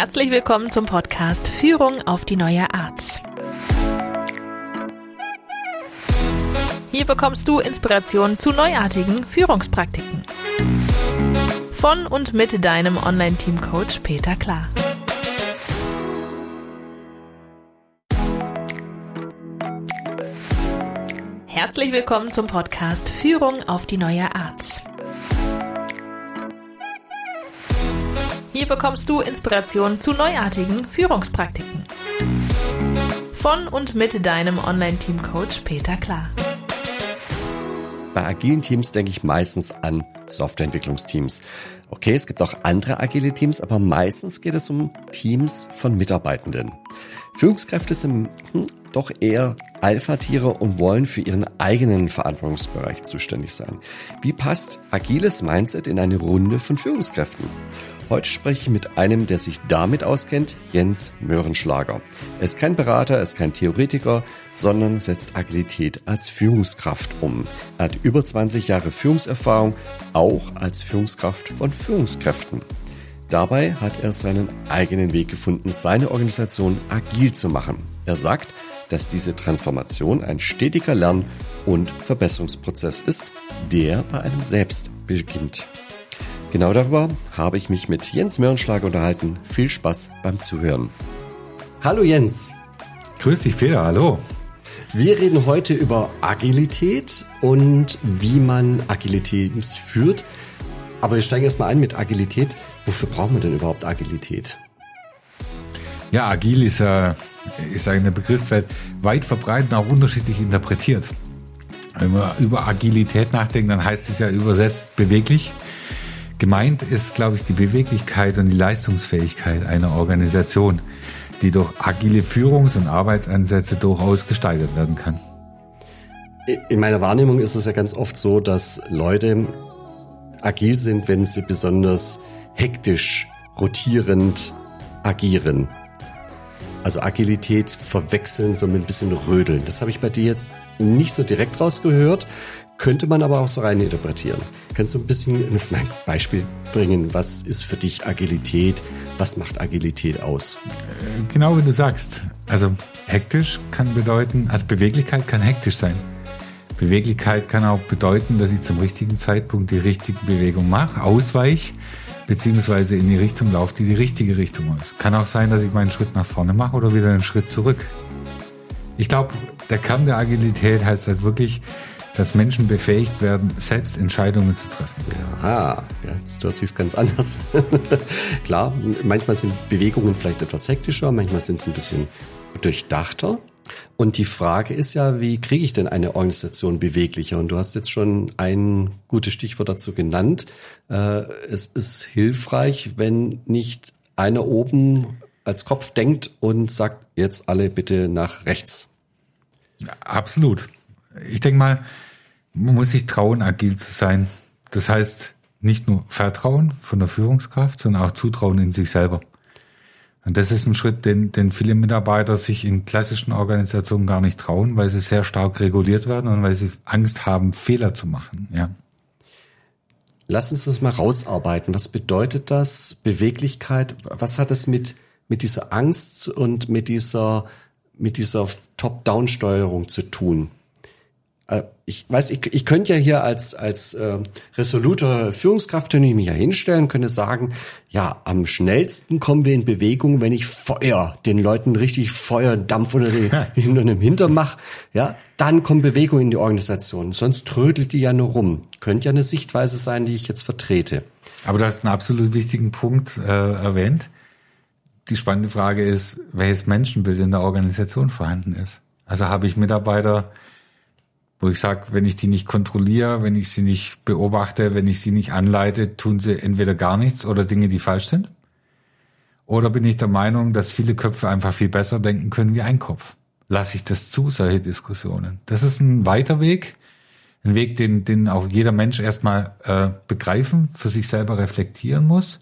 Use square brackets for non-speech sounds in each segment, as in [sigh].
Herzlich willkommen zum Podcast Führung auf die neue Art. Hier bekommst du Inspiration zu neuartigen Führungspraktiken. Von und mit deinem Online-Team-Coach Peter Klar. Herzlich willkommen zum Podcast Führung auf die neue Art. Hier bekommst du Inspiration zu neuartigen Führungspraktiken. Von und mit deinem Online-Team-Coach Peter Klar. Bei agilen Teams denke ich meistens an Softwareentwicklungsteams. Okay, es gibt auch andere agile Teams, aber meistens geht es um Teams von Mitarbeitenden. Führungskräfte sind hm, doch eher Alpha-Tiere und wollen für ihren eigenen Verantwortungsbereich zuständig sein. Wie passt agiles Mindset in eine Runde von Führungskräften? Heute spreche ich mit einem, der sich damit auskennt, Jens Möhrenschlager. Er ist kein Berater, er ist kein Theoretiker, sondern setzt Agilität als Führungskraft um. Er hat über 20 Jahre Führungserfahrung, auch als Führungskraft von Führungskräften. Dabei hat er seinen eigenen Weg gefunden, seine Organisation agil zu machen. Er sagt, dass diese Transformation ein stetiger Lern- und Verbesserungsprozess ist, der bei einem selbst beginnt. Genau darüber habe ich mich mit Jens Mörnschlag unterhalten. Viel Spaß beim Zuhören. Hallo Jens. Grüß dich Peter, hallo. Wir reden heute über Agilität und wie man Agilität führt. Aber wir steigen erstmal ein mit Agilität. Wofür braucht man denn überhaupt Agilität? Ja, agil ist, äh, ist eine Begriffswelt weit verbreitet, auch unterschiedlich interpretiert. Wenn man über Agilität nachdenkt, dann heißt es ja übersetzt beweglich. Gemeint ist, glaube ich, die Beweglichkeit und die Leistungsfähigkeit einer Organisation, die durch agile Führungs- und Arbeitsansätze durchaus gesteigert werden kann. In meiner Wahrnehmung ist es ja ganz oft so, dass Leute agil sind, wenn sie besonders hektisch, rotierend agieren. Also Agilität verwechseln so mit ein bisschen Rödeln. Das habe ich bei dir jetzt nicht so direkt rausgehört. Könnte man aber auch so rein interpretieren. Kannst du ein bisschen ein Beispiel bringen? Was ist für dich Agilität? Was macht Agilität aus? Äh, genau wie du sagst. Also hektisch kann bedeuten, also Beweglichkeit kann hektisch sein. Beweglichkeit kann auch bedeuten, dass ich zum richtigen Zeitpunkt die richtige Bewegung mache, ausweich, beziehungsweise in die Richtung laufe, die die richtige Richtung ist. Kann auch sein, dass ich meinen Schritt nach vorne mache oder wieder einen Schritt zurück. Ich glaube, der Kern der Agilität heißt halt wirklich, dass Menschen befähigt werden, selbst Entscheidungen zu treffen. Ja, jetzt hört sich ganz anders. [laughs] Klar, manchmal sind Bewegungen vielleicht etwas hektischer, manchmal sind sie ein bisschen durchdachter. Und die Frage ist ja, wie kriege ich denn eine Organisation beweglicher? Und du hast jetzt schon ein gutes Stichwort dazu genannt. Äh, es ist hilfreich, wenn nicht einer oben als Kopf denkt und sagt, jetzt alle bitte nach rechts. Absolut. Ich denke mal, man muss sich trauen, agil zu sein. Das heißt, nicht nur Vertrauen von der Führungskraft, sondern auch Zutrauen in sich selber. Und das ist ein Schritt, den, den viele Mitarbeiter sich in klassischen Organisationen gar nicht trauen, weil sie sehr stark reguliert werden und weil sie Angst haben, Fehler zu machen. Ja. Lass uns das mal rausarbeiten. Was bedeutet das? Beweglichkeit? Was hat es mit, mit dieser Angst und mit dieser, mit dieser Top-Down-Steuerung zu tun? Äh, ich weiß, ich, ich könnte ja hier als, als äh, resoluter Führungskraft könnte ich mich ja hinstellen, könnte sagen, ja, am schnellsten kommen wir in Bewegung, wenn ich Feuer, den Leuten richtig Feuerdampf unter, den, [laughs] hinter dem Hintern mache, ja, dann kommt Bewegung in die Organisation. Sonst trödelt die ja nur rum. Könnte ja eine Sichtweise sein, die ich jetzt vertrete. Aber du hast einen absolut wichtigen Punkt äh, erwähnt. Die spannende Frage ist, welches Menschenbild in der Organisation vorhanden ist. Also habe ich Mitarbeiter, wo ich sage, wenn ich die nicht kontrolliere, wenn ich sie nicht beobachte, wenn ich sie nicht anleite, tun sie entweder gar nichts oder Dinge, die falsch sind. Oder bin ich der Meinung, dass viele Köpfe einfach viel besser denken können wie ein Kopf? Lasse ich das zu, solche Diskussionen? Das ist ein weiter Weg, ein Weg, den, den auch jeder Mensch erstmal äh, begreifen, für sich selber reflektieren muss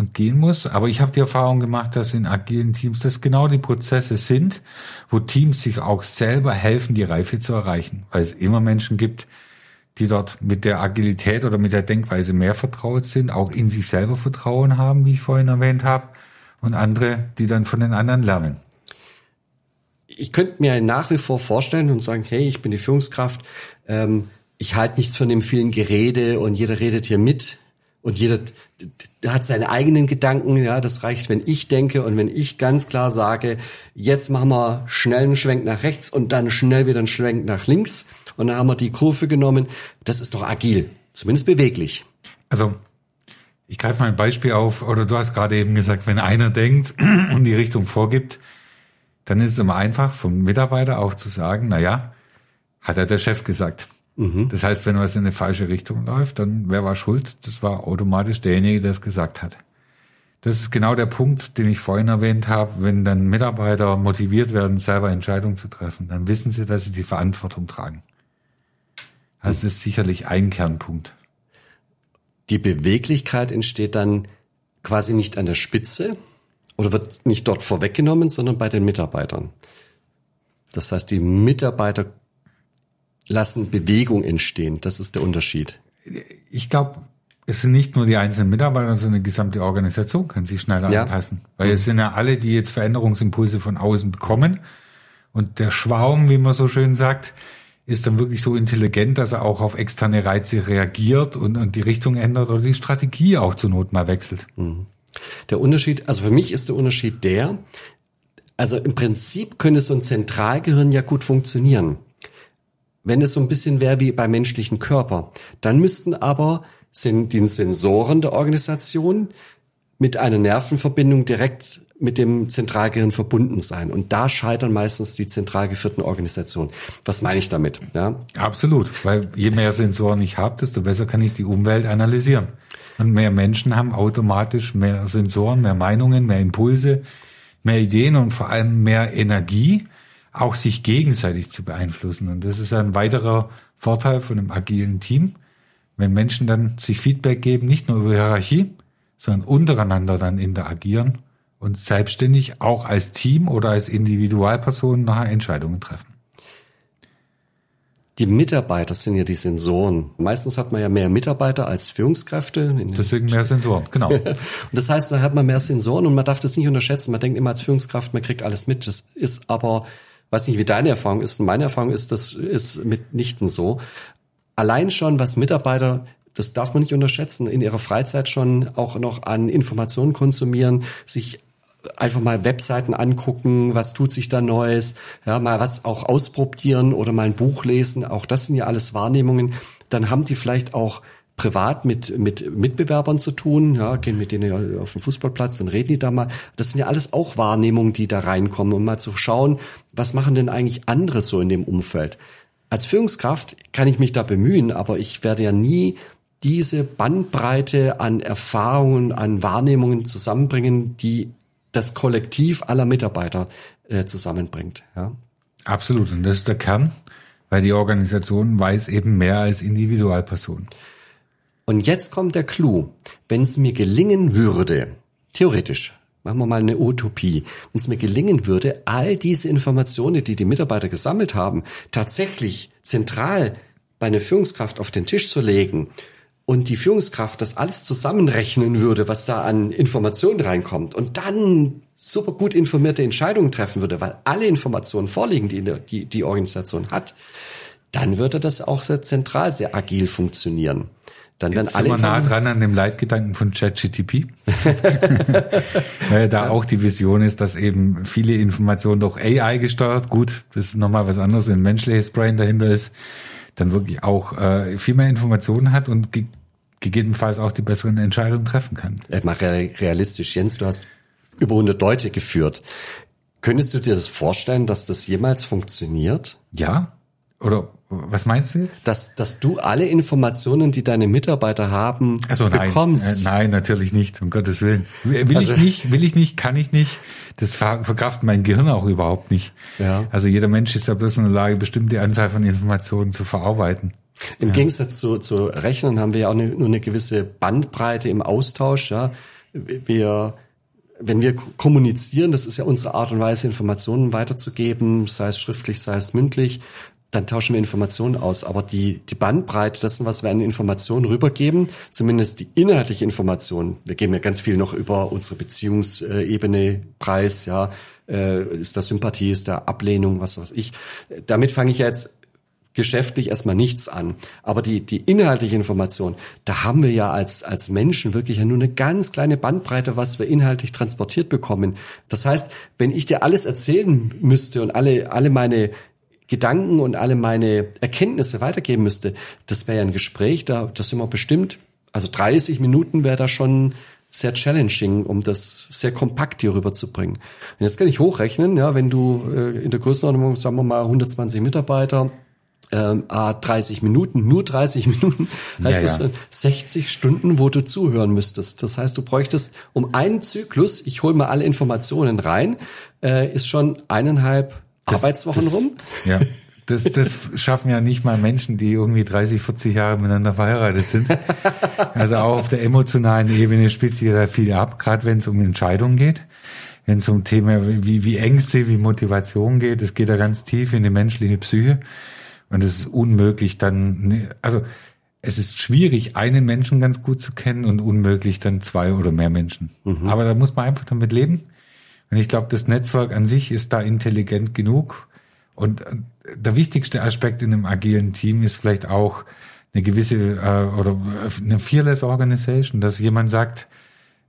und gehen muss. Aber ich habe die Erfahrung gemacht, dass in agilen Teams das genau die Prozesse sind, wo Teams sich auch selber helfen, die Reife zu erreichen, weil es immer Menschen gibt, die dort mit der Agilität oder mit der Denkweise mehr vertraut sind, auch in sich selber Vertrauen haben, wie ich vorhin erwähnt habe, und andere, die dann von den anderen lernen. Ich könnte mir nach wie vor vorstellen und sagen, hey, ich bin die Führungskraft, ähm, ich halte nichts von dem vielen Gerede und jeder redet hier mit und jeder hat seine eigenen Gedanken, ja, das reicht, wenn ich denke und wenn ich ganz klar sage, jetzt machen wir schnell einen Schwenk nach rechts und dann schnell wieder einen Schwenk nach links und dann haben wir die Kurve genommen, das ist doch agil, zumindest beweglich. Also ich greife mal ein Beispiel auf, oder du hast gerade eben gesagt, wenn einer denkt [clears throat] und die Richtung vorgibt, dann ist es immer einfach vom Mitarbeiter auch zu sagen, na ja, hat er der Chef gesagt. Mhm. Das heißt, wenn was in eine falsche Richtung läuft, dann wer war schuld? Das war automatisch derjenige, der es gesagt hat. Das ist genau der Punkt, den ich vorhin erwähnt habe. Wenn dann Mitarbeiter motiviert werden, selber Entscheidungen zu treffen, dann wissen sie, dass sie die Verantwortung tragen. Also das ist sicherlich ein Kernpunkt. Die Beweglichkeit entsteht dann quasi nicht an der Spitze oder wird nicht dort vorweggenommen, sondern bei den Mitarbeitern. Das heißt, die Mitarbeiter lassen Bewegung entstehen. Das ist der Unterschied. Ich glaube, es sind nicht nur die einzelnen Mitarbeiter, sondern die gesamte Organisation kann sich schneller ja. anpassen. Weil mhm. es sind ja alle, die jetzt Veränderungsimpulse von außen bekommen. Und der Schwarm, wie man so schön sagt, ist dann wirklich so intelligent, dass er auch auf externe Reize reagiert und, und die Richtung ändert oder die Strategie auch zur Not mal wechselt. Mhm. Der Unterschied, also für mich ist der Unterschied der, also im Prinzip könnte so ein Zentralgehirn ja gut funktionieren. Wenn es so ein bisschen wäre wie beim menschlichen Körper, dann müssten aber sind die Sensoren der Organisation mit einer Nervenverbindung direkt mit dem Zentralgehirn verbunden sein. Und da scheitern meistens die zentral geführten Organisationen. Was meine ich damit? Ja? Absolut, weil je mehr Sensoren ich habe, desto besser kann ich die Umwelt analysieren. Und mehr Menschen haben automatisch mehr Sensoren, mehr Meinungen, mehr Impulse, mehr Ideen und vor allem mehr Energie, auch sich gegenseitig zu beeinflussen. Und das ist ein weiterer Vorteil von einem agilen Team, wenn Menschen dann sich Feedback geben, nicht nur über Hierarchie, sondern untereinander dann interagieren und selbstständig auch als Team oder als Individualperson nachher Entscheidungen treffen. Die Mitarbeiter sind ja die Sensoren. Meistens hat man ja mehr Mitarbeiter als Führungskräfte. Deswegen mehr Sensoren, genau. [laughs] und das heißt, da hat man mehr Sensoren und man darf das nicht unterschätzen. Man denkt immer als Führungskraft, man kriegt alles mit. Das ist aber, weiß nicht, wie deine Erfahrung ist. Meine Erfahrung ist, das ist mitnichten so. Allein schon, was Mitarbeiter das darf man nicht unterschätzen, in ihrer Freizeit schon auch noch an Informationen konsumieren, sich einfach mal Webseiten angucken, was tut sich da Neues, ja, mal was auch ausprobieren oder mal ein Buch lesen, auch das sind ja alles Wahrnehmungen. Dann haben die vielleicht auch privat mit, mit Mitbewerbern zu tun, ja, gehen mit denen auf den Fußballplatz, dann reden die da mal. Das sind ja alles auch Wahrnehmungen, die da reinkommen, um mal zu schauen, was machen denn eigentlich andere so in dem Umfeld. Als Führungskraft kann ich mich da bemühen, aber ich werde ja nie diese Bandbreite an Erfahrungen, an Wahrnehmungen zusammenbringen, die das Kollektiv aller Mitarbeiter äh, zusammenbringt. Ja. Absolut. Und das ist der Kern, weil die Organisation weiß eben mehr als Individualperson. Und jetzt kommt der Clou. Wenn es mir gelingen würde, theoretisch, machen wir mal eine Utopie, wenn es mir gelingen würde, all diese Informationen, die die Mitarbeiter gesammelt haben, tatsächlich zentral bei einer Führungskraft auf den Tisch zu legen und die Führungskraft das alles zusammenrechnen würde, was da an Informationen reinkommt und dann super gut informierte Entscheidungen treffen würde, weil alle Informationen vorliegen, die die, Organisation hat, dann würde das auch sehr zentral, sehr agil funktionieren. Dann werden alle sind wir nah dran an dem Leitgedanken von ChatGTP, weil [laughs] da auch die Vision ist, dass eben viele Informationen durch AI gesteuert, gut, das ist nochmal was anderes, ein menschliches Brain dahinter ist, dann wirklich auch äh, viel mehr Informationen hat und gegebenenfalls auch die besseren Entscheidungen treffen kann. Mal realistisch, Jens, du hast über 100 Leute geführt. Könntest du dir das vorstellen, dass das jemals funktioniert? Ja. Oder was meinst du jetzt? Dass, dass du alle Informationen, die deine Mitarbeiter haben, also, bekommst. Nein, äh, nein, natürlich nicht, um Gottes Willen. Will also, ich nicht, will ich nicht, kann ich nicht. Das verkraftet mein Gehirn auch überhaupt nicht. Ja. Also jeder Mensch ist ja bloß in der Lage, bestimmte Anzahl von Informationen zu verarbeiten. Im ja. Gegensatz zu, zu Rechnern haben wir ja auch eine, nur eine gewisse Bandbreite im Austausch. Ja. Wir, wenn wir kommunizieren, das ist ja unsere Art und Weise, Informationen weiterzugeben, sei es schriftlich, sei es mündlich, dann tauschen wir Informationen aus. Aber die, die Bandbreite dessen, was wir an Informationen rübergeben, zumindest die inhaltliche Information, wir geben ja ganz viel noch über unsere Beziehungsebene preis, ja, äh, ist das Sympathie, ist da Ablehnung, was weiß ich. Damit fange ich ja jetzt geschäftlich erstmal nichts an. Aber die, die inhaltliche Information, da haben wir ja als, als Menschen wirklich ja nur eine ganz kleine Bandbreite, was wir inhaltlich transportiert bekommen. Das heißt, wenn ich dir alles erzählen müsste und alle, alle meine Gedanken und alle meine Erkenntnisse weitergeben müsste, das wäre ja ein Gespräch, da, das sind wir bestimmt, also 30 Minuten wäre da schon sehr challenging, um das sehr kompakt hier rüberzubringen. Und jetzt kann ich hochrechnen, ja, wenn du äh, in der Größenordnung, sagen wir mal, 120 Mitarbeiter, ähm, 30 Minuten, nur 30 Minuten, heißt ja, ja. das 60 Stunden, wo du zuhören müsstest. Das heißt, du bräuchtest um einen Zyklus, ich hole mal alle Informationen rein, äh, ist schon eineinhalb das, Arbeitswochen das, rum. Ja. Das, das schaffen ja nicht mal Menschen, die irgendwie 30, 40 Jahre miteinander verheiratet sind. Also auch auf der emotionalen Ebene spielt sich da viel ab, gerade wenn es um Entscheidungen geht. Wenn es um Themen wie, wie Ängste, wie Motivation geht, es geht da ganz tief in die menschliche Psyche. Und es ist unmöglich dann, ne, also es ist schwierig, einen Menschen ganz gut zu kennen und unmöglich dann zwei oder mehr Menschen. Mhm. Aber da muss man einfach damit leben. Und ich glaube, das Netzwerk an sich ist da intelligent genug. Und äh, der wichtigste Aspekt in einem agilen Team ist vielleicht auch eine gewisse äh, oder äh, eine fearless Organization, dass jemand sagt,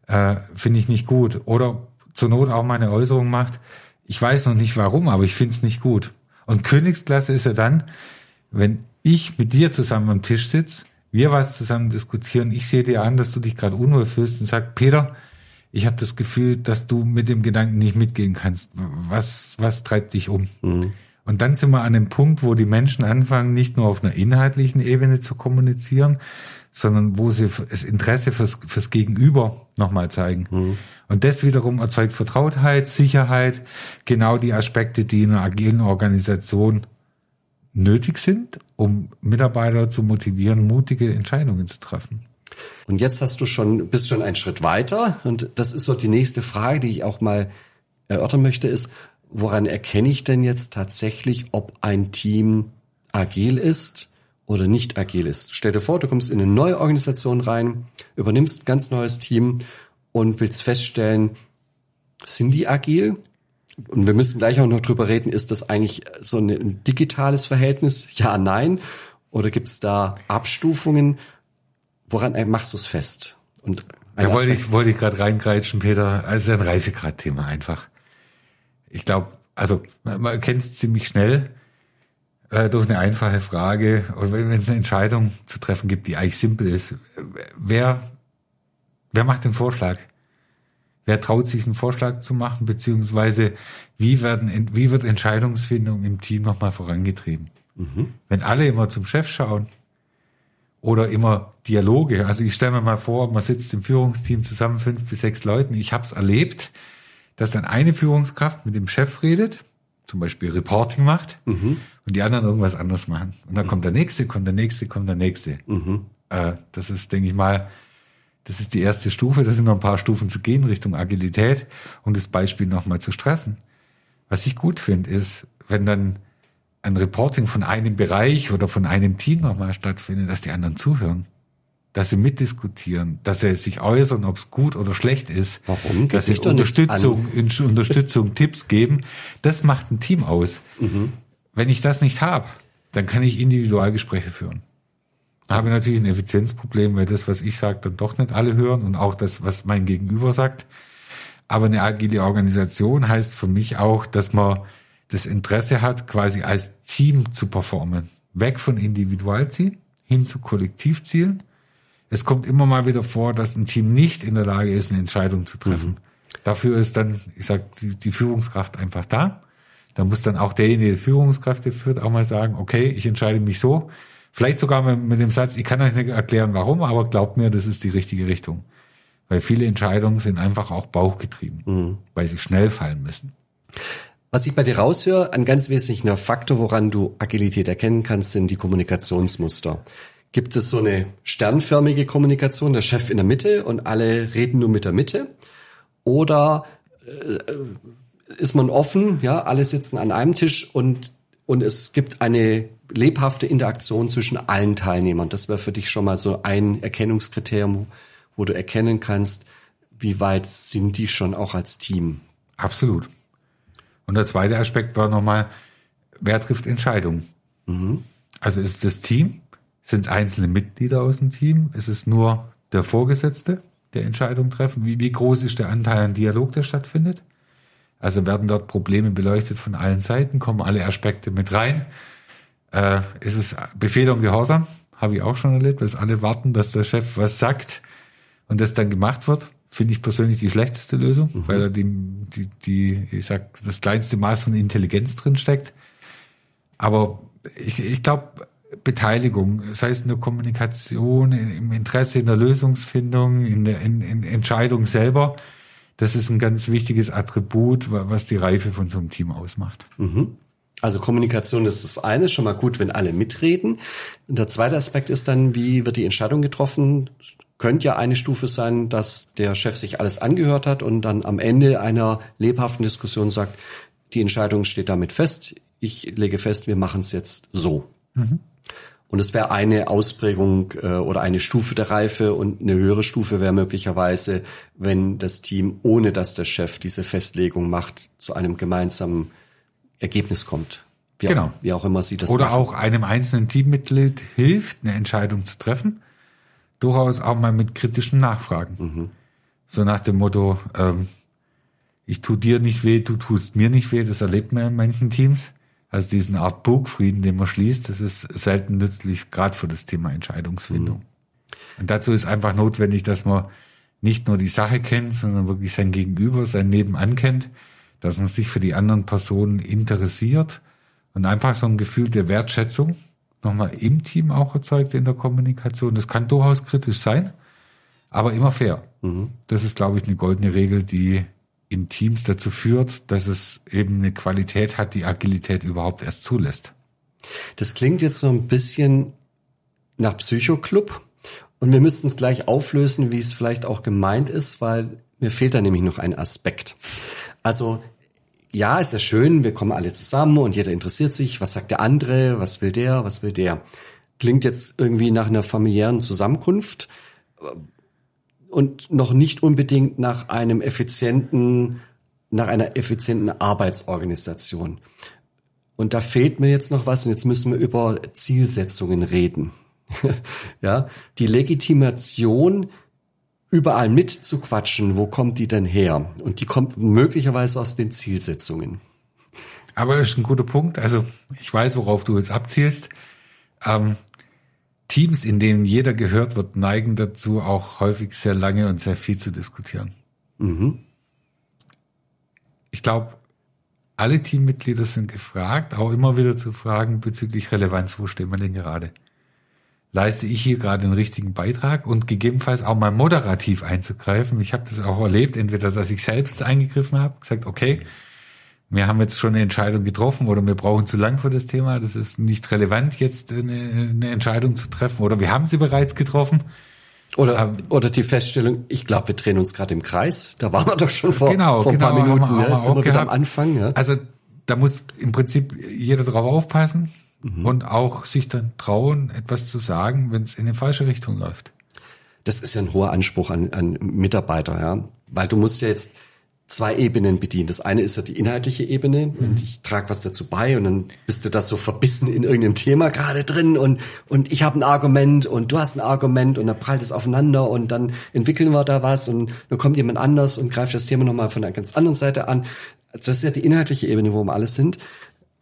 äh, finde ich nicht gut. Oder zur Not auch mal eine Äußerung macht, ich weiß noch nicht warum, aber ich finde es nicht gut. Und Königsklasse ist ja dann, wenn ich mit dir zusammen am Tisch sitze, wir was zusammen diskutieren, ich sehe dir an, dass du dich gerade unwohl fühlst und sag, Peter, ich habe das Gefühl, dass du mit dem Gedanken nicht mitgehen kannst. Was, was treibt dich um? Mhm. Und dann sind wir an dem Punkt, wo die Menschen anfangen, nicht nur auf einer inhaltlichen Ebene zu kommunizieren, sondern wo sie das Interesse fürs, fürs Gegenüber nochmal zeigen. Mhm. Und das wiederum erzeugt Vertrautheit, Sicherheit, genau die Aspekte, die in einer agilen Organisation nötig sind, um Mitarbeiter zu motivieren, mutige Entscheidungen zu treffen. Und jetzt hast du schon, bist schon einen Schritt weiter. Und das ist so die nächste Frage, die ich auch mal erörtern möchte, ist, woran erkenne ich denn jetzt tatsächlich, ob ein Team agil ist oder nicht agil ist? Stell dir vor, du kommst in eine neue Organisation rein, übernimmst ein ganz neues Team und willst feststellen, sind die agil? Und wir müssen gleich auch noch drüber reden, ist das eigentlich so ein digitales Verhältnis? Ja, nein. Oder gibt es da Abstufungen? Woran äh, machst du es fest? Und da wollte ich, wollte ich gerade reingreitschen, Peter. Also ein Reifegrad-Thema einfach. Ich glaube, also man, man kennt es ziemlich schnell äh, durch eine einfache Frage oder wenn es eine Entscheidung zu treffen gibt, die eigentlich simpel ist. Wer, wer macht den Vorschlag? Wer traut sich einen Vorschlag zu machen, beziehungsweise wie werden, wie wird Entscheidungsfindung im Team nochmal vorangetrieben? Mhm. Wenn alle immer zum Chef schauen, oder immer Dialoge. Also ich stelle mir mal vor, man sitzt im Führungsteam zusammen, fünf bis sechs Leuten. Ich habe es erlebt, dass dann eine Führungskraft mit dem Chef redet, zum Beispiel Reporting macht, mhm. und die anderen irgendwas anderes machen. Und dann mhm. kommt der nächste, kommt der nächste, kommt der nächste. Mhm. Äh, das ist, denke ich mal, das ist die erste Stufe. Da sind noch ein paar Stufen zu gehen Richtung Agilität, um das Beispiel nochmal zu stressen. Was ich gut finde, ist, wenn dann ein Reporting von einem Bereich oder von einem Team nochmal stattfindet, dass die anderen zuhören, dass sie mitdiskutieren, dass sie sich äußern, ob es gut oder schlecht ist, Warum? dass sie Unterstützung, Unterstützung, [laughs] Tipps geben, das macht ein Team aus. Mhm. Wenn ich das nicht habe, dann kann ich Individualgespräche führen. Da habe ich natürlich ein Effizienzproblem, weil das, was ich sage, dann doch nicht alle hören und auch das, was mein Gegenüber sagt. Aber eine agile Organisation heißt für mich auch, dass man das Interesse hat, quasi als Team zu performen. Weg von Individualzielen hin zu Kollektivzielen. Es kommt immer mal wieder vor, dass ein Team nicht in der Lage ist, eine Entscheidung zu treffen. Mhm. Dafür ist dann, ich sag, die, die Führungskraft einfach da. Da muss dann auch derjenige, der Führungskräfte führt, auch mal sagen, okay, ich entscheide mich so. Vielleicht sogar mit, mit dem Satz, ich kann euch nicht erklären, warum, aber glaubt mir, das ist die richtige Richtung. Weil viele Entscheidungen sind einfach auch bauchgetrieben, mhm. weil sie schnell fallen müssen. Was ich bei dir raushöre, ein ganz wesentlicher Faktor, woran du Agilität erkennen kannst, sind die Kommunikationsmuster. Gibt es so eine sternförmige Kommunikation, der Chef in der Mitte und alle reden nur mit der Mitte? Oder äh, ist man offen, ja, alle sitzen an einem Tisch und und es gibt eine lebhafte Interaktion zwischen allen Teilnehmern. Das wäre für dich schon mal so ein Erkennungskriterium, wo du erkennen kannst, wie weit sind die schon auch als Team. Absolut. Und der zweite Aspekt war nochmal, wer trifft Entscheidungen? Mhm. Also ist das Team? Sind es einzelne Mitglieder aus dem Team? Ist es nur der Vorgesetzte, der Entscheidungen treffen? Wie, wie groß ist der Anteil an Dialog, der stattfindet? Also werden dort Probleme beleuchtet von allen Seiten, kommen alle Aspekte mit rein. Äh, ist es Befehl und Gehorsam? Habe ich auch schon erlebt, dass alle warten, dass der Chef was sagt und das dann gemacht wird. Finde ich persönlich die schlechteste Lösung, mhm. weil da die, die, die, ich sag, das kleinste Maß von Intelligenz drin steckt. Aber ich, ich glaube, Beteiligung, sei es in der Kommunikation, im Interesse in der Lösungsfindung, in der in, in Entscheidung selber, das ist ein ganz wichtiges Attribut, was die Reife von so einem Team ausmacht. Mhm. Also Kommunikation ist das eine, schon mal gut, wenn alle mitreden. Und der zweite Aspekt ist dann, wie wird die Entscheidung getroffen? Könnte ja eine Stufe sein, dass der Chef sich alles angehört hat und dann am Ende einer lebhaften Diskussion sagt, die Entscheidung steht damit fest. Ich lege fest, wir machen es jetzt so. Mhm. Und es wäre eine Ausprägung äh, oder eine Stufe der Reife und eine höhere Stufe wäre möglicherweise, wenn das Team, ohne dass der Chef diese Festlegung macht, zu einem gemeinsamen Ergebnis kommt. Wie genau. Auch, wie auch immer sie das Oder machen. auch einem einzelnen Teammitglied hilft, eine Entscheidung zu treffen. Durchaus auch mal mit kritischen Nachfragen. Mhm. So nach dem Motto, ähm, ich tu dir nicht weh, du tust mir nicht weh. Das erlebt man in manchen Teams. Also diesen Art Burgfrieden, den man schließt, das ist selten nützlich, gerade für das Thema Entscheidungsfindung. Mhm. Und dazu ist einfach notwendig, dass man nicht nur die Sache kennt, sondern wirklich sein Gegenüber, sein Nebenan kennt, dass man sich für die anderen Personen interessiert und einfach so ein Gefühl der Wertschätzung nochmal im Team auch erzeugt in der Kommunikation. Das kann durchaus kritisch sein, aber immer fair. Mhm. Das ist, glaube ich, eine goldene Regel, die in Teams dazu führt, dass es eben eine Qualität hat, die Agilität überhaupt erst zulässt. Das klingt jetzt so ein bisschen nach Psychoclub und wir müssten es gleich auflösen, wie es vielleicht auch gemeint ist, weil mir fehlt da nämlich noch ein Aspekt. Also ja, ist ja schön, wir kommen alle zusammen und jeder interessiert sich, was sagt der andere, was will der, was will der. Klingt jetzt irgendwie nach einer familiären Zusammenkunft, und noch nicht unbedingt nach einem effizienten, nach einer effizienten Arbeitsorganisation. Und da fehlt mir jetzt noch was und jetzt müssen wir über Zielsetzungen reden. [laughs] ja, die Legitimation überall mitzuquatschen, wo kommt die denn her? Und die kommt möglicherweise aus den Zielsetzungen. Aber das ist ein guter Punkt. Also ich weiß, worauf du jetzt abzielst. Ähm, Teams, in denen jeder gehört wird, neigen dazu, auch häufig sehr lange und sehr viel zu diskutieren. Mhm. Ich glaube, alle Teammitglieder sind gefragt, auch immer wieder zu fragen bezüglich Relevanz, wo stehen wir denn gerade? Leiste ich hier gerade den richtigen Beitrag und gegebenenfalls auch mal moderativ einzugreifen? Ich habe das auch erlebt, entweder dass ich selbst eingegriffen habe, gesagt, okay, wir haben jetzt schon eine Entscheidung getroffen oder wir brauchen zu lang für das Thema. Das ist nicht relevant, jetzt eine, eine Entscheidung zu treffen oder wir haben sie bereits getroffen. Oder, ähm, oder die Feststellung, ich glaube, wir drehen uns gerade im Kreis. Da waren wir doch schon vor, genau, vor ein paar genau, Minuten. Haben wir, haben wir sind wir wieder am Anfang. Ja. Also da muss im Prinzip jeder drauf aufpassen mhm. und auch sich dann trauen, etwas zu sagen, wenn es in die falsche Richtung läuft. Das ist ja ein hoher Anspruch an, an Mitarbeiter, ja. Weil du musst ja jetzt, zwei Ebenen bedient. Das eine ist ja die inhaltliche Ebene mhm. und ich trage was dazu bei und dann bist du da so verbissen in irgendeinem Thema gerade drin und, und ich habe ein Argument und du hast ein Argument und dann prallt es aufeinander und dann entwickeln wir da was und dann kommt jemand anders und greift das Thema nochmal von einer ganz anderen Seite an. Das ist ja die inhaltliche Ebene, wo wir alles sind.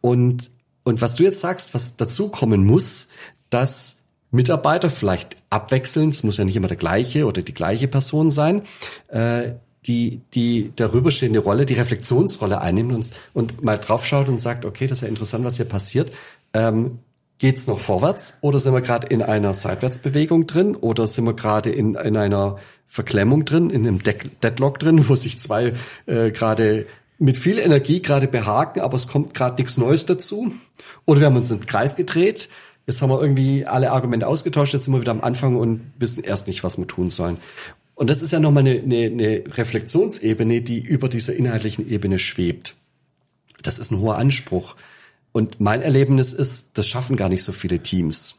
Und, und was du jetzt sagst, was dazu kommen muss, dass Mitarbeiter vielleicht abwechselnd, es muss ja nicht immer der gleiche oder die gleiche Person sein, äh, die, die darüberstehende Rolle, die Reflexionsrolle einnimmt und, und mal draufschaut und sagt, okay, das ist ja interessant, was hier passiert. Ähm, geht's noch vorwärts oder sind wir gerade in einer Seitwärtsbewegung drin oder sind wir gerade in, in einer Verklemmung drin, in einem Deadlock drin, wo sich zwei äh, gerade mit viel Energie gerade behaken, aber es kommt gerade nichts Neues dazu. Oder wir haben uns im Kreis gedreht. Jetzt haben wir irgendwie alle Argumente ausgetauscht, jetzt sind wir wieder am Anfang und wissen erst nicht, was wir tun sollen. Und das ist ja nochmal eine, eine, eine Reflexionsebene, die über dieser inhaltlichen Ebene schwebt. Das ist ein hoher Anspruch. Und mein Erlebnis ist, das schaffen gar nicht so viele Teams.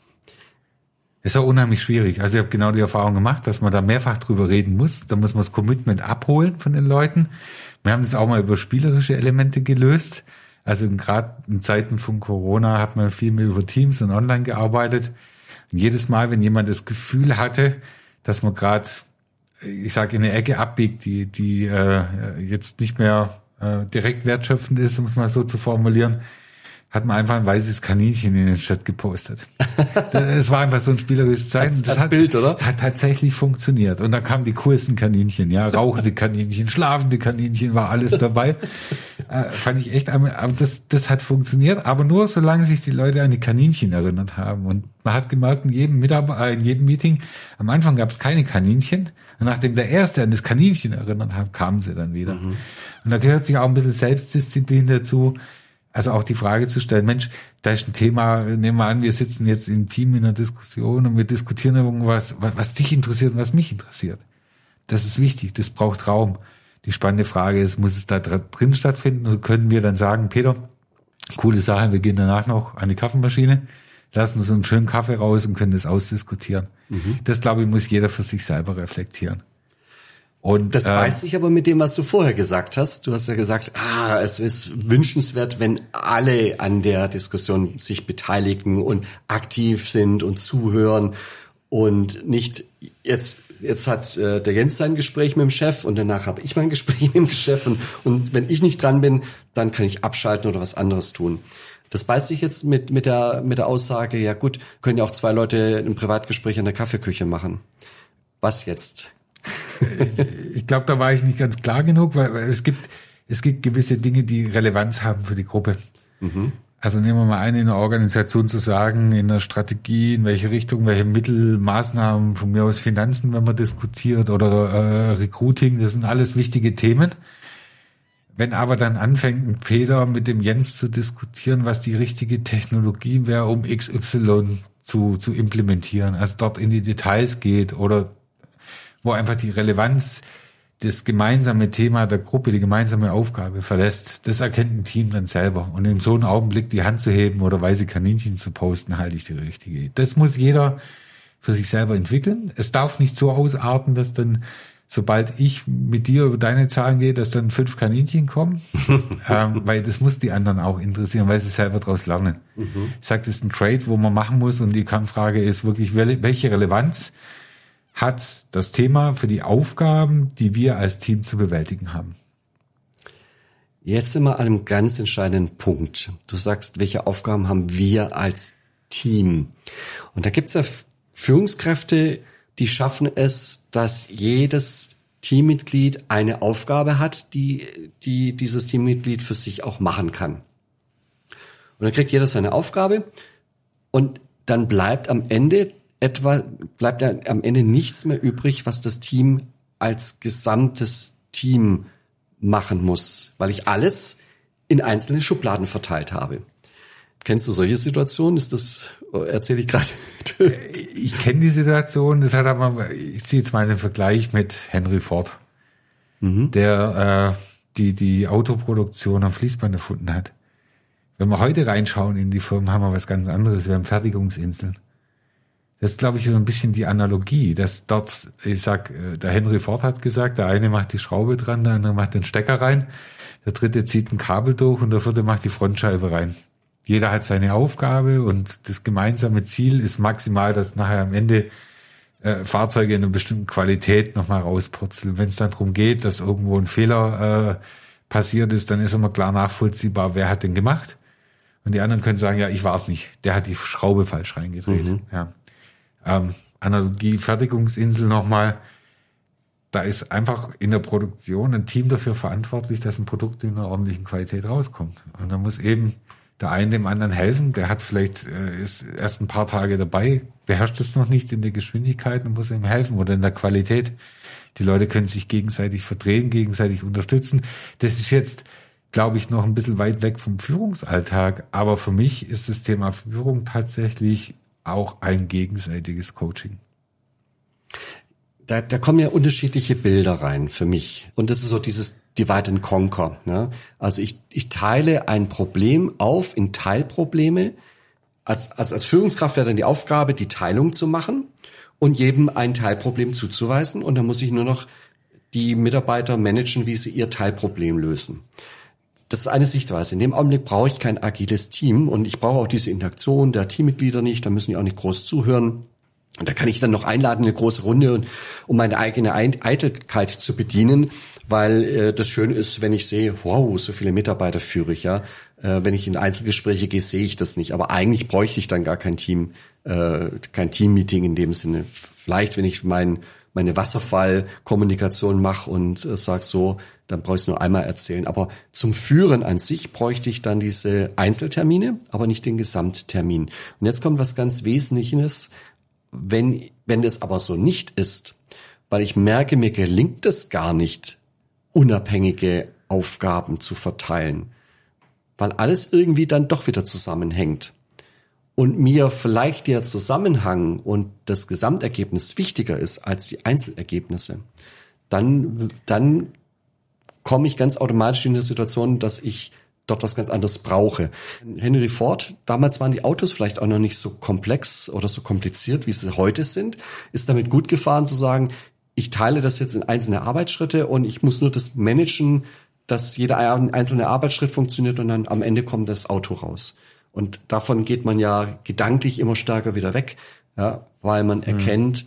Ist auch unheimlich schwierig. Also ich habe genau die Erfahrung gemacht, dass man da mehrfach drüber reden muss. Da muss man das Commitment abholen von den Leuten. Wir haben das auch mal über spielerische Elemente gelöst. Also gerade in Zeiten von Corona hat man viel mehr über Teams und online gearbeitet. Und jedes Mal, wenn jemand das Gefühl hatte, dass man gerade, ich sage, in eine Ecke abbiegt, die, die äh, jetzt nicht mehr äh, direkt wertschöpfend ist, um es mal so zu formulieren, hat man einfach ein weißes Kaninchen in den Chat gepostet. [laughs] Es war einfach so ein spielerisches Zeichen. Als, das als hat, Bild, oder? Hat tatsächlich funktioniert. Und da kamen die coolsten Kaninchen, ja, rauchende Kaninchen, schlafende Kaninchen, war alles dabei. [laughs] äh, fand ich echt, aber das, das hat funktioniert, aber nur solange sich die Leute an die Kaninchen erinnert haben. Und man hat gemerkt, in jedem Mitarbeiter, äh, in jedem Meeting, am Anfang gab es keine Kaninchen. Und nachdem der Erste an das Kaninchen erinnert hat, kamen sie dann wieder. Mhm. Und da gehört sich auch ein bisschen Selbstdisziplin dazu also auch die Frage zu stellen, Mensch, da ist ein Thema, nehmen wir an, wir sitzen jetzt im Team in einer Diskussion und wir diskutieren irgendwas, was, dich interessiert und was mich interessiert. Das ist wichtig, das braucht Raum. Die spannende Frage ist, muss es da drin stattfinden oder können wir dann sagen, Peter, coole Sache, wir gehen danach noch an die Kaffeemaschine, lassen uns einen schönen Kaffee raus und können das ausdiskutieren. Mhm. Das, glaube ich, muss jeder für sich selber reflektieren. Und das äh, weiß ich aber mit dem, was du vorher gesagt hast. Du hast ja gesagt, ah, es ist wünschenswert, wenn alle an der Diskussion sich beteiligen und aktiv sind und zuhören und nicht jetzt jetzt hat äh, der Jens sein Gespräch mit dem Chef und danach habe ich mein [laughs] Gespräch mit dem Chef und, und wenn ich nicht dran bin, dann kann ich abschalten oder was anderes tun. Das beißt sich jetzt mit mit der mit der Aussage, ja gut, können ja auch zwei Leute ein Privatgespräch in der Kaffeeküche machen. Was jetzt? [laughs] ich glaube, da war ich nicht ganz klar genug, weil, weil, es gibt es gibt gewisse Dinge, die Relevanz haben für die Gruppe. Mhm. Also nehmen wir mal ein, in einer Organisation zu sagen, in der Strategie, in welche Richtung, welche Mittel, Maßnahmen, von mir aus Finanzen, wenn man diskutiert, oder äh, Recruiting, das sind alles wichtige Themen. Wenn aber dann anfängt ein Peter mit dem Jens zu diskutieren, was die richtige Technologie wäre, um XY zu, zu implementieren, also dort in die Details geht oder wo einfach die Relevanz das gemeinsame Thema der Gruppe, die gemeinsame Aufgabe verlässt, das erkennt ein Team dann selber. Und in so einem Augenblick die Hand zu heben oder weiße Kaninchen zu posten, halte ich die richtige. Das muss jeder für sich selber entwickeln. Es darf nicht so ausarten, dass dann, sobald ich mit dir über deine Zahlen gehe, dass dann fünf Kaninchen kommen, [laughs] ähm, weil das muss die anderen auch interessieren, weil sie selber daraus lernen. Mhm. Ich sage, das ist ein Trade, wo man machen muss und die Kernfrage ist wirklich, welche Relevanz hat das Thema für die Aufgaben, die wir als Team zu bewältigen haben. Jetzt sind wir an einem ganz entscheidenden Punkt. Du sagst, welche Aufgaben haben wir als Team? Und da gibt es ja Führungskräfte, die schaffen es, dass jedes Teammitglied eine Aufgabe hat, die, die dieses Teammitglied für sich auch machen kann. Und dann kriegt jeder seine Aufgabe und dann bleibt am Ende etwa bleibt ja am Ende nichts mehr übrig, was das Team als gesamtes Team machen muss, weil ich alles in einzelne Schubladen verteilt habe. Kennst du solche Situationen? Ist das, erzähle ich gerade? ich kenne die Situation, das hat aber, ich ziehe jetzt mal einen Vergleich mit Henry Ford, mhm. der äh, die, die Autoproduktion am Fließband erfunden hat. Wenn wir heute reinschauen in die Firmen, haben wir was ganz anderes. Wir haben Fertigungsinseln. Das ist, glaube ich, so ein bisschen die Analogie, dass dort, ich sag, äh, der Henry Ford hat gesagt, der eine macht die Schraube dran, der andere macht den Stecker rein, der dritte zieht ein Kabel durch und der vierte macht die Frontscheibe rein. Jeder hat seine Aufgabe und das gemeinsame Ziel ist maximal, dass nachher am Ende äh, Fahrzeuge in einer bestimmten Qualität nochmal rauspurzeln. Wenn es dann darum geht, dass irgendwo ein Fehler äh, passiert ist, dann ist immer klar nachvollziehbar, wer hat den gemacht. Und die anderen können sagen, ja, ich war es nicht. Der hat die Schraube falsch reingedreht. Mhm. Ja ähm, Analogie Fertigungsinsel nochmal, da ist einfach in der Produktion ein Team dafür verantwortlich, dass ein Produkt in einer ordentlichen Qualität rauskommt. Und da muss eben der eine dem anderen helfen, der hat vielleicht, äh, ist erst ein paar Tage dabei, beherrscht es noch nicht in der Geschwindigkeit und muss ihm helfen oder in der Qualität. Die Leute können sich gegenseitig verdrehen, gegenseitig unterstützen. Das ist jetzt, glaube ich, noch ein bisschen weit weg vom Führungsalltag. Aber für mich ist das Thema Führung tatsächlich auch ein gegenseitiges Coaching. Da, da kommen ja unterschiedliche Bilder rein für mich. Und das ist so dieses Divide and Conquer. Ne? Also ich, ich teile ein Problem auf in Teilprobleme. Als, als, als Führungskraft wäre dann die Aufgabe, die Teilung zu machen und jedem ein Teilproblem zuzuweisen. Und dann muss ich nur noch die Mitarbeiter managen, wie sie ihr Teilproblem lösen. Das ist eine Sichtweise. In dem Augenblick brauche ich kein agiles Team und ich brauche auch diese Interaktion der Teammitglieder nicht. Da müssen die auch nicht groß zuhören. Und da kann ich dann noch einladen, eine große Runde, um meine eigene Eitelkeit zu bedienen, weil äh, das Schöne ist, wenn ich sehe, wow, so viele Mitarbeiter führe ich, ja. Äh, wenn ich in Einzelgespräche gehe, sehe ich das nicht. Aber eigentlich bräuchte ich dann gar kein Team, äh, kein Teammeeting in dem Sinne. Vielleicht, wenn ich mein, meine Wasserfallkommunikation mache und äh, sag so, dann brauche ich es nur einmal erzählen. Aber zum Führen an sich bräuchte ich dann diese Einzeltermine, aber nicht den Gesamttermin. Und jetzt kommt was ganz Wesentliches, wenn, wenn es aber so nicht ist, weil ich merke, mir gelingt es gar nicht, unabhängige Aufgaben zu verteilen, weil alles irgendwie dann doch wieder zusammenhängt. Und mir vielleicht der Zusammenhang und das Gesamtergebnis wichtiger ist als die Einzelergebnisse, dann, dann komme ich ganz automatisch in eine Situation, dass ich dort was ganz anderes brauche. Henry Ford, damals waren die Autos vielleicht auch noch nicht so komplex oder so kompliziert, wie sie heute sind, ist damit gut gefahren zu sagen, ich teile das jetzt in einzelne Arbeitsschritte und ich muss nur das managen, dass jeder einzelne Arbeitsschritt funktioniert und dann am Ende kommt das Auto raus. Und davon geht man ja gedanklich immer stärker wieder weg, ja, weil man mhm. erkennt,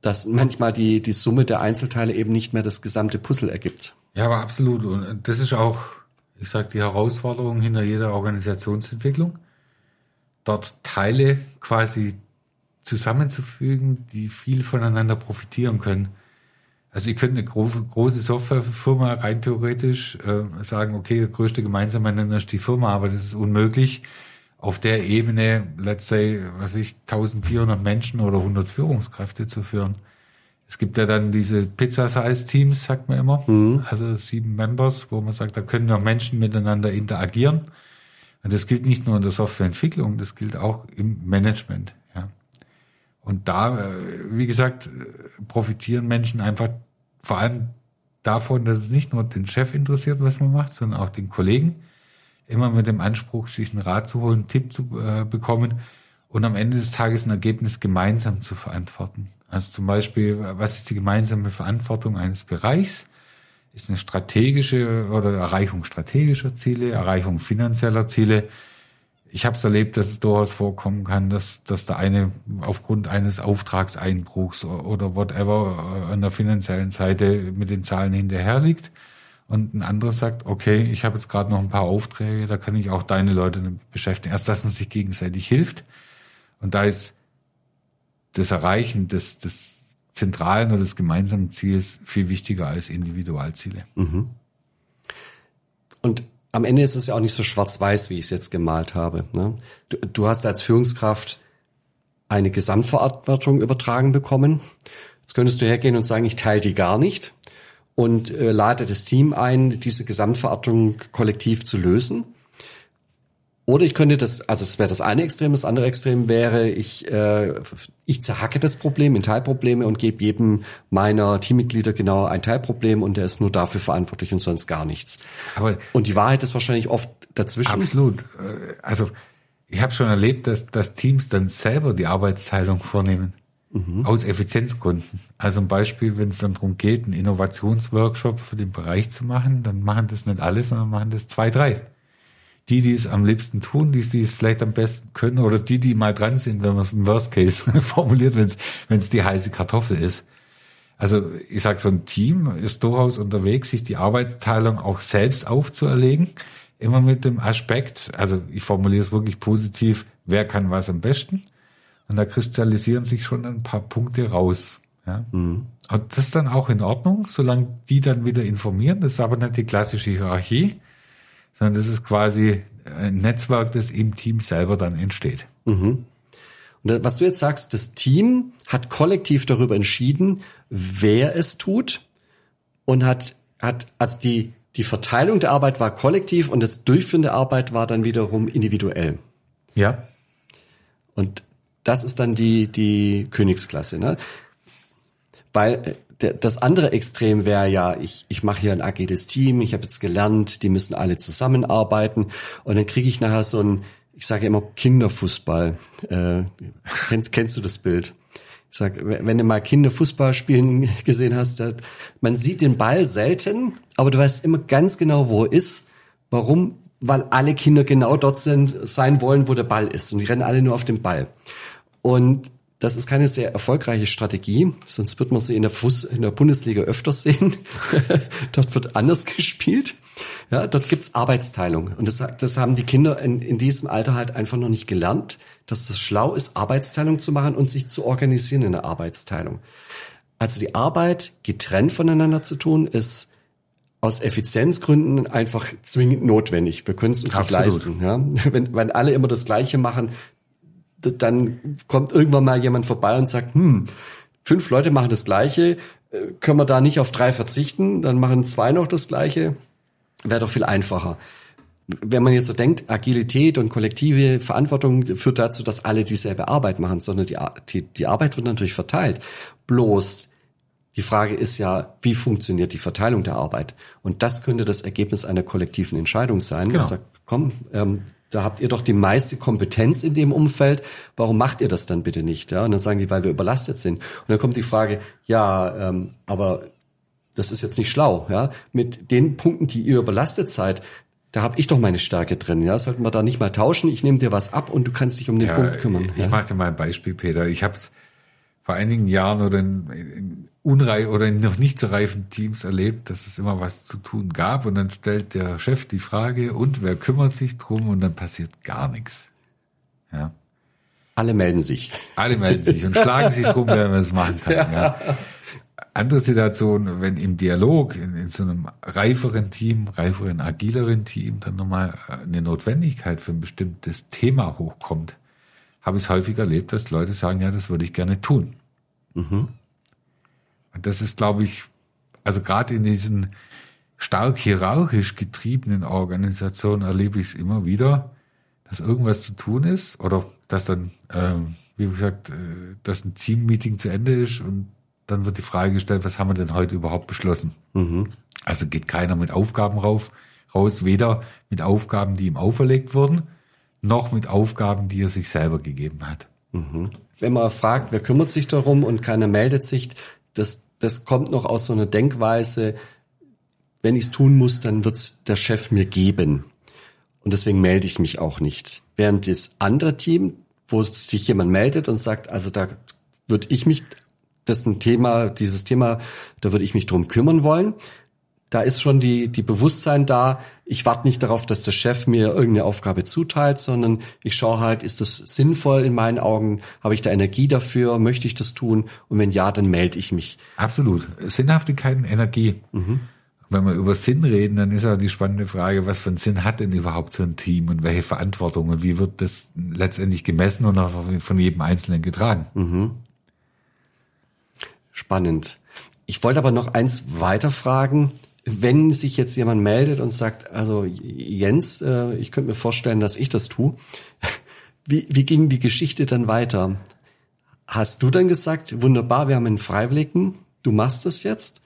dass manchmal die, die Summe der Einzelteile eben nicht mehr das gesamte Puzzle ergibt. Ja, aber absolut. Und das ist auch, ich sage, die Herausforderung hinter jeder Organisationsentwicklung, dort Teile quasi zusammenzufügen, die viel voneinander profitieren können. Also ich könnte eine große, große Softwarefirma rein theoretisch äh, sagen, okay, der größte gemeinsame Nenner ist die Firma, aber das ist unmöglich, auf der Ebene, let's say, was ich, 1400 Menschen oder 100 Führungskräfte zu führen. Es gibt ja dann diese Pizza-Size-Teams, sagt man immer, mhm. also sieben Members, wo man sagt, da können noch Menschen miteinander interagieren. Und das gilt nicht nur in der Softwareentwicklung, das gilt auch im Management. Ja. Und da, äh, wie gesagt, profitieren Menschen einfach vor allem davon, dass es nicht nur den Chef interessiert, was man macht, sondern auch den Kollegen. Immer mit dem Anspruch, sich einen Rat zu holen, einen Tipp zu äh, bekommen und am Ende des Tages ein Ergebnis gemeinsam zu verantworten. Also zum Beispiel, was ist die gemeinsame Verantwortung eines Bereichs? Ist eine strategische oder Erreichung strategischer Ziele, Erreichung finanzieller Ziele. Ich habe es erlebt, dass es durchaus vorkommen kann, dass, dass der eine aufgrund eines Auftragseinbruchs oder whatever an der finanziellen Seite mit den Zahlen hinterher liegt und ein anderer sagt, okay, ich habe jetzt gerade noch ein paar Aufträge, da kann ich auch deine Leute beschäftigen. Erst, dass man sich gegenseitig hilft. Und da ist das Erreichen des, des zentralen oder des gemeinsamen Ziels viel wichtiger als Individualziele. Mhm. Und am Ende ist es ja auch nicht so schwarz-weiß, wie ich es jetzt gemalt habe. Ne? Du, du hast als Führungskraft eine Gesamtverantwortung übertragen bekommen. Jetzt könntest du hergehen und sagen, ich teile die gar nicht und äh, lade das Team ein, diese Gesamtverantwortung kollektiv zu lösen. Oder ich könnte das, also es wäre das eine Extrem, das andere Extrem wäre, ich, äh, ich zerhacke das Problem in Teilprobleme und gebe jedem meiner Teammitglieder genau ein Teilproblem und der ist nur dafür verantwortlich und sonst gar nichts. Aber und die Wahrheit ist wahrscheinlich oft dazwischen. Absolut. Also ich habe schon erlebt, dass, dass Teams dann selber die Arbeitsteilung vornehmen. Mhm. Aus Effizienzgründen. Also ein Beispiel, wenn es dann darum geht, einen Innovationsworkshop für den Bereich zu machen, dann machen das nicht alle, sondern machen das zwei, drei die, die es am liebsten tun, die, die es vielleicht am besten können oder die, die mal dran sind, wenn man es im Worst Case [laughs] formuliert, wenn es die heiße Kartoffel ist. Also ich sage, so ein Team ist durchaus unterwegs, sich die Arbeitsteilung auch selbst aufzuerlegen, immer mit dem Aspekt, also ich formuliere es wirklich positiv, wer kann was am besten? Und da kristallisieren sich schon ein paar Punkte raus. Ja. Mhm. Und das ist dann auch in Ordnung, solange die dann wieder informieren. Das ist aber nicht die klassische Hierarchie, sondern das ist quasi ein Netzwerk, das im Team selber dann entsteht. Mhm. Und was du jetzt sagst, das Team hat kollektiv darüber entschieden, wer es tut und hat, hat, also die, die Verteilung der Arbeit war kollektiv und das Durchführen der Arbeit war dann wiederum individuell. Ja. Und das ist dann die, die Königsklasse, ne? Weil äh, das andere Extrem wäre ja, ich, ich mache hier ein agiles Team, ich habe jetzt gelernt, die müssen alle zusammenarbeiten und dann kriege ich nachher so ein, ich sage immer Kinderfußball. Äh, kennst, kennst du das Bild? Ich sag, wenn du mal Kinder Fußball spielen [laughs] gesehen hast, man sieht den Ball selten, aber du weißt immer ganz genau, wo er ist. Warum? Weil alle Kinder genau dort sind, sein wollen, wo der Ball ist. Und die rennen alle nur auf den Ball. Und das ist keine sehr erfolgreiche Strategie, sonst wird man sie in der, Fuß, in der Bundesliga öfters sehen. [laughs] dort wird anders gespielt. Ja, dort gibt's Arbeitsteilung. Und das, das haben die Kinder in, in diesem Alter halt einfach noch nicht gelernt, dass das schlau ist, Arbeitsteilung zu machen und sich zu organisieren in der Arbeitsteilung. Also die Arbeit getrennt voneinander zu tun, ist aus Effizienzgründen einfach zwingend notwendig. Wir können es uns nicht leisten. Ja? [laughs] Wenn, wenn alle immer das Gleiche machen, dann kommt irgendwann mal jemand vorbei und sagt, hm, fünf Leute machen das Gleiche, äh, können wir da nicht auf drei verzichten, dann machen zwei noch das Gleiche, wäre doch viel einfacher. Wenn man jetzt so denkt, Agilität und kollektive Verantwortung führt dazu, dass alle dieselbe Arbeit machen, sondern die, die, die Arbeit wird natürlich verteilt. Bloß die Frage ist ja, wie funktioniert die Verteilung der Arbeit? Und das könnte das Ergebnis einer kollektiven Entscheidung sein. Genau. Sagt, komm, ähm, da habt ihr doch die meiste Kompetenz in dem Umfeld. Warum macht ihr das dann bitte nicht? Ja, und dann sagen die, weil wir überlastet sind. Und dann kommt die Frage, ja, ähm, aber das ist jetzt nicht schlau. Ja, mit den Punkten, die ihr überlastet seid, da habe ich doch meine Stärke drin. Ja, sollten wir da nicht mal tauschen? Ich nehme dir was ab und du kannst dich um den ja, Punkt kümmern. Ich, ja? mache dir mal ein Beispiel, Peter. Ich habe es vor einigen Jahren oder in, in unreif oder in noch nicht so reifen Teams erlebt, dass es immer was zu tun gab und dann stellt der Chef die Frage und wer kümmert sich drum und dann passiert gar nichts. Ja. Alle melden sich. Alle melden sich und schlagen sich drum, wer es machen kann. Ja. ja. Andere Situation, wenn im Dialog in, in so einem reiferen Team, reiferen, agileren Team dann nochmal eine Notwendigkeit für ein bestimmtes Thema hochkommt, habe ich es häufig erlebt, dass Leute sagen, ja, das würde ich gerne tun. Mhm. Und das ist, glaube ich, also gerade in diesen stark hierarchisch getriebenen Organisationen erlebe ich es immer wieder, dass irgendwas zu tun ist oder dass dann, ähm, wie gesagt, äh, dass ein Team-Meeting zu Ende ist und dann wird die Frage gestellt, was haben wir denn heute überhaupt beschlossen? Mhm. Also geht keiner mit Aufgaben rauf, raus, weder mit Aufgaben, die ihm auferlegt wurden, noch mit Aufgaben, die er sich selber gegeben hat. Mhm. Wenn man fragt, wer kümmert sich darum und keiner meldet sich, das, das kommt noch aus so einer Denkweise, wenn ich es tun muss, dann wird's der Chef mir geben. Und deswegen melde ich mich auch nicht. Während das andere Team, wo sich jemand meldet und sagt, also da würde ich mich, das ist ein Thema, dieses Thema, da würde ich mich drum kümmern wollen, da ist schon die, die Bewusstsein da, ich warte nicht darauf, dass der Chef mir irgendeine Aufgabe zuteilt, sondern ich schaue halt, ist das sinnvoll in meinen Augen? Habe ich da Energie dafür? Möchte ich das tun? Und wenn ja, dann melde ich mich. Absolut. Sinnhaftigkeit und Energie. Mhm. Wenn wir über Sinn reden, dann ist ja die spannende Frage, was für einen Sinn hat denn überhaupt so ein Team und welche Verantwortung und wie wird das letztendlich gemessen und auch von jedem Einzelnen getragen? Mhm. Spannend. Ich wollte aber noch eins weiter fragen wenn sich jetzt jemand meldet und sagt, also Jens, äh, ich könnte mir vorstellen, dass ich das tue, [laughs] wie, wie ging die Geschichte dann weiter? Hast du dann gesagt, wunderbar, wir haben einen Freiwilligen, du machst das jetzt?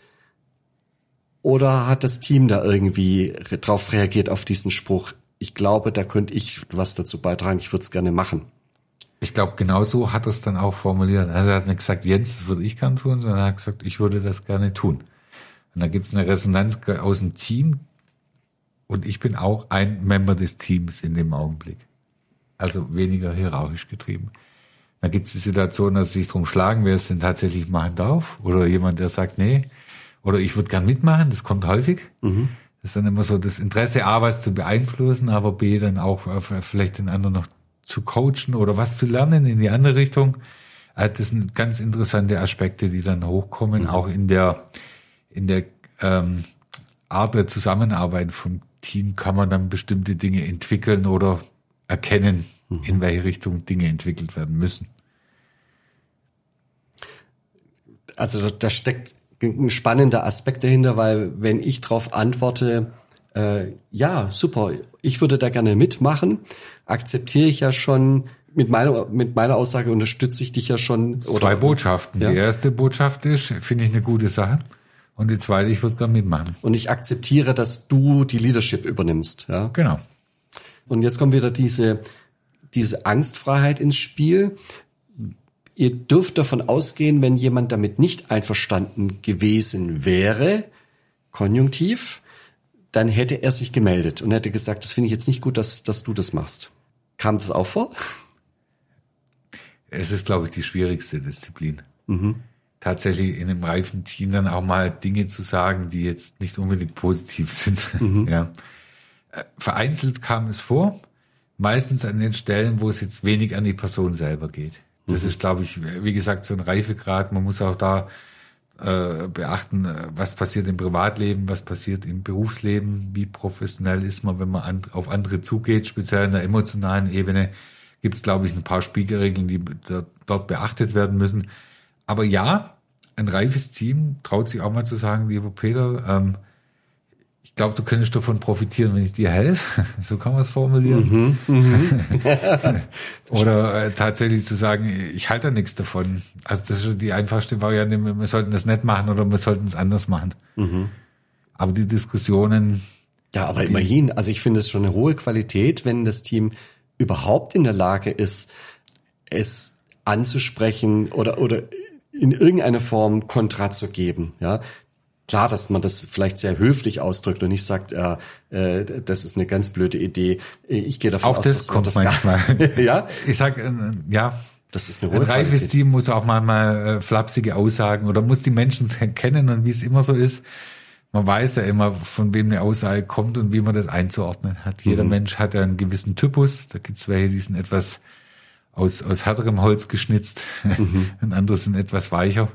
Oder hat das Team da irgendwie drauf reagiert auf diesen Spruch? Ich glaube, da könnte ich was dazu beitragen, ich würde es gerne machen. Ich glaube, genau so hat es dann auch formuliert. Also er hat nicht gesagt, Jens, das würde ich gern tun, sondern er hat gesagt, ich würde das gerne tun. Und da gibt es eine Resonanz aus dem Team. Und ich bin auch ein Member des Teams in dem Augenblick. Also weniger hierarchisch getrieben. Da gibt es die Situation, dass sie sich drum schlagen, wer es denn tatsächlich machen darf. Oder jemand, der sagt, nee. Oder ich würde gern mitmachen, das kommt häufig. Mhm. Das ist dann immer so das Interesse, A, was zu beeinflussen, aber B, dann auch äh, vielleicht den anderen noch zu coachen oder was zu lernen in die andere Richtung. Also das sind ganz interessante Aspekte, die dann hochkommen, mhm. auch in der, in der ähm, Art der Zusammenarbeit vom Team kann man dann bestimmte Dinge entwickeln oder erkennen, mhm. in welche Richtung Dinge entwickelt werden müssen. Also da steckt ein spannender Aspekt dahinter, weil wenn ich darauf antworte, äh, ja, super, ich würde da gerne mitmachen, akzeptiere ich ja schon mit meiner, mit meiner Aussage unterstütze ich dich ja schon. Oder, Zwei Botschaften. Ja? Die erste Botschaft ist, finde ich eine gute Sache. Und die zweite, ich würde da mitmachen. Und ich akzeptiere, dass du die Leadership übernimmst. Ja? Genau. Und jetzt kommt wieder diese, diese Angstfreiheit ins Spiel. Ihr dürft davon ausgehen, wenn jemand damit nicht einverstanden gewesen wäre, konjunktiv, dann hätte er sich gemeldet und hätte gesagt, das finde ich jetzt nicht gut, dass, dass du das machst. Kam das auch vor? Es ist, glaube ich, die schwierigste Disziplin. Mhm. Tatsächlich in einem reifen Team dann auch mal Dinge zu sagen, die jetzt nicht unbedingt positiv sind. Mhm. [laughs] Ja. Äh, vereinzelt kam es vor, meistens an den Stellen, wo es jetzt wenig an die Person selber geht. Das mhm. ist, glaube ich, wie gesagt, so ein Reifegrad. Man muss auch da äh, beachten, äh, was passiert im Privatleben, was passiert im Berufsleben, wie professionell ist man, wenn man an, auf andere zugeht, speziell in der emotionalen Ebene gibt es, glaube ich, ein paar Spiegelregeln, die dort beachtet werden müssen. Aber ja, ein reifes Team traut sich auch mal zu sagen, lieber Peter, ähm, ich glaube, du könntest davon profitieren, wenn ich dir helfe. [laughs] So kann man es formulieren. Mhm, mhm. [laughs] Oder äh, tatsächlich zu sagen, ich halte da nichts davon. Also das ist die einfachste Variante, wir sollten das nicht machen oder wir sollten es anders machen. Mhm. Aber die Diskussionen. Ja, aber immerhin, also ich finde es schon eine hohe Qualität, wenn das Team überhaupt in der Lage ist, es anzusprechen oder, oder in irgendeiner Form Kontra zu geben. Ja, klar, dass man das vielleicht sehr höflich ausdrückt und nicht sagt, äh, äh, das ist eine ganz blöde Idee. Ich gehe davon auch aus, das dass kommt das manchmal. [laughs] ja, ich sag, äh, ja. Das ist eine Ein reifes Team muss auch manchmal äh, flapsige Aussagen oder muss die Menschen [laughs] kennen und wie es immer so ist man weiß ja immer, von wem eine Aussage kommt und wie man das einzuordnen hat. Jeder mhm. Mensch hat ja einen gewissen Typus. Da gibt's welche, die sind etwas aus, aus härterem Holz geschnitzt mhm. [laughs] und andere sind etwas weicher.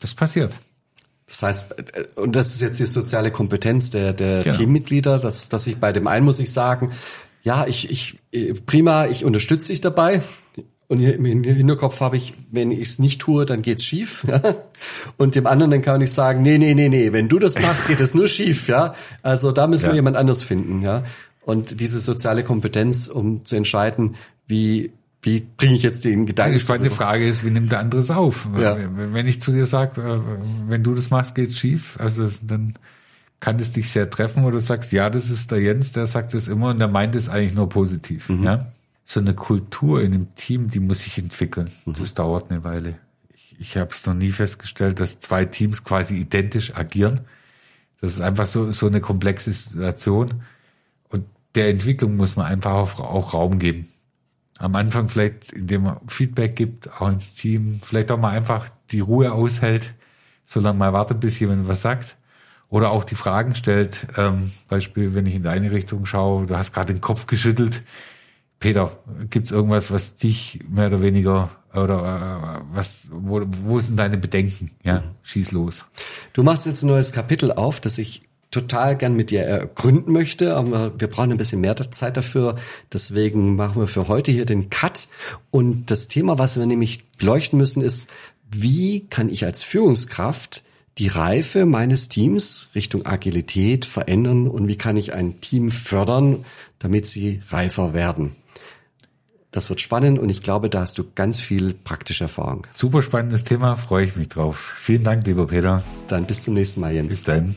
Das passiert. Das heißt, und das ist jetzt die soziale Kompetenz der, der genau. Teammitglieder, dass, dass ich bei dem einen muss ich sagen, ja, ich, ich, prima, ich unterstütze dich dabei. Und im Hinterkopf habe ich, wenn ich es nicht tue, dann geht's schief. [laughs] Ja? Und dem anderen dann kann ich sagen, nee, nee, nee, nee, wenn du das machst, geht es nur schief. Ja, also da müssen ja. wir jemand anders finden. Ja, und diese soziale Kompetenz, um zu entscheiden, wie wie bringe ich jetzt den Gedanken? Die zweite Frage ist, wie nimmt der andere es auf? Ja. Wenn ich zu dir sage, äh, wenn du das machst, geht's schief. Also dann kann es dich sehr treffen, oder du sagst, ja, das ist der Jens, der sagt das immer und der meint es eigentlich nur positiv. Mhm. Ja so eine Kultur in einem Team, die muss sich entwickeln. Mhm. Das dauert eine Weile. Ich, ich habe es noch nie festgestellt, dass zwei Teams quasi identisch agieren. Das ist einfach so, so eine komplexe Situation. Und der Entwicklung muss man einfach auch, auch Raum geben. Am Anfang vielleicht, indem man Feedback gibt, auch ins Team, vielleicht auch mal einfach die Ruhe aushält, solange man wartet, bis jemand was sagt. Oder auch die Fragen stellt. Ähm, Beispiel, wenn ich in deine Richtung schaue, du hast gerade den Kopf geschüttelt Peter, gibt's irgendwas, was dich mehr oder weniger oder äh, was, wo, wo sind deine Bedenken? Ja, mhm. schieß los. Du machst jetzt ein neues Kapitel auf, das ich total gern mit dir ergründen möchte, aber wir brauchen ein bisschen mehr Zeit dafür. Deswegen machen wir für heute hier den Cut. Und das Thema, was wir nämlich beleuchten müssen, ist, wie kann ich als Führungskraft die Reife meines Teams Richtung Agilität verändern und wie kann ich ein Team fördern, damit sie reifer werden? Das wird spannend und ich glaube, da hast du ganz viel praktische Erfahrung. Super spannendes Thema, freue ich mich drauf. Vielen Dank, lieber Peter. Dann bis zum nächsten Mal, Jens. Bis dann.